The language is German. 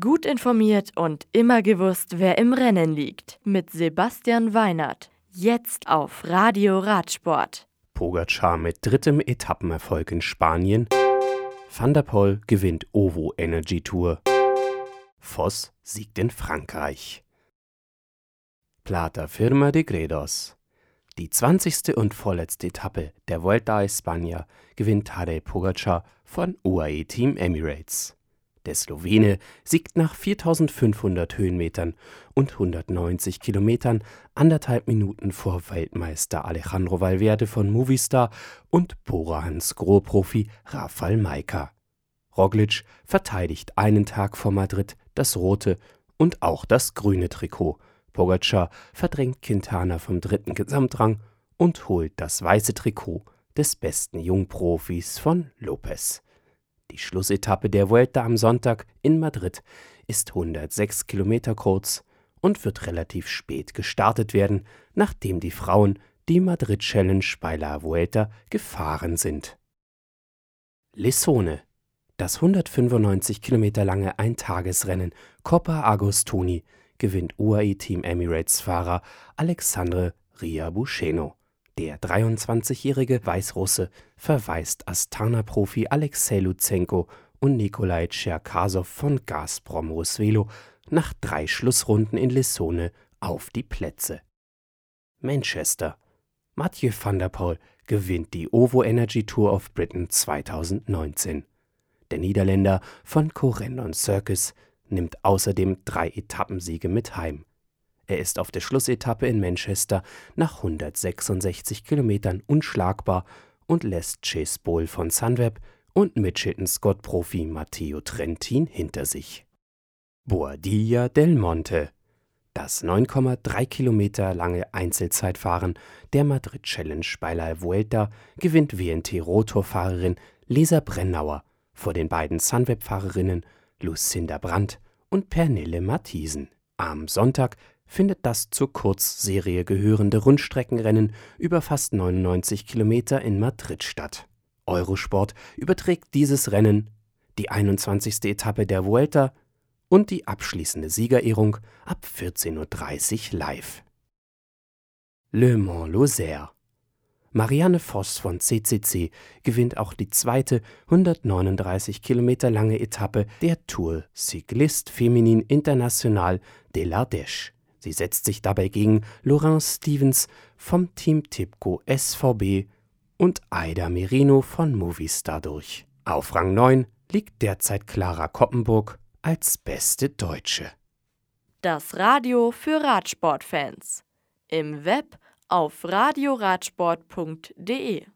Gut informiert und immer gewusst, wer im Rennen liegt. Mit Sebastian Weinert. Jetzt auf Radio Radsport. Pogacar mit drittem Etappenerfolg in Spanien. Van der Poel gewinnt OVO Energy Tour. Voss siegt in Frankreich. Plata Firma de Gredos. Die 20. und vorletzte Etappe der Vuelta a España gewinnt Tadej Pogacar von UAE Team Emirates. Der Slowene siegt nach 4500 Höhenmetern und 190 Kilometern anderthalb Minuten vor Weltmeister Alejandro Valverde von Movistar und Bora Hansgrohe-Profi Rafael Maika. Roglic verteidigt einen Tag vor Madrid das rote und auch das grüne Trikot. Pogacar verdrängt Quintana vom dritten Gesamtrang und holt das weiße Trikot des besten Jungprofis von Lopez. Die Schlussetappe der Vuelta am Sonntag in Madrid ist 106 Kilometer kurz und wird relativ spät gestartet werden, nachdem die Frauen die Madrid Challenge bei La Vuelta gefahren sind. Lissone das 195 Kilometer lange Eintagesrennen Coppa Agostoni gewinnt UAE Team Emirates Fahrer Alexandre Riabucheno. Der 23-jährige Weißrusse verweist Astana-Profi Alexei Luzenko und Nikolai Tscherkasow von Gazprom Rusvelo nach drei Schlussrunden in Lissone auf die Plätze. Manchester. Mathieu van der Poel gewinnt die OVO Energy Tour of Britain 2019. Der Niederländer von Corendon Circus nimmt außerdem drei Etappensiege mit heim. Er ist auf der Schlussetappe in Manchester nach 166 Kilometern unschlagbar und lässt Chase Bowl von Sunweb und Mitchelton-Scott-Profi Matteo Trentin hinter sich. Boadilla del Monte das 9,3 Kilometer lange Einzelzeitfahren der Madrid Challenge bei La Vuelta gewinnt WNT-Rotorfahrerin Lisa Brennauer vor den beiden Sunweb-Fahrerinnen Lucinda Brandt und Pernille Matthiesen. Am Sonntag findet das zur Kurzserie gehörende Rundstreckenrennen über fast 99 Kilometer in Madrid statt. Eurosport überträgt dieses Rennen, die 21. Etappe der Vuelta und die abschließende Siegerehrung ab 14.30 Uhr live. Le Mans Lozère Marianne Voss von CCC gewinnt auch die zweite 139 Kilometer lange Etappe der Tour Cycliste Féminine International de l'Ardèche. Sie setzt sich dabei gegen Laurence Stevens vom Team Tipco SVB und Aida Merino von Movistar durch. Auf Rang 9 liegt derzeit Clara Koppenburg als beste Deutsche. Das Radio für Radsportfans. Im Web auf radioradsport.de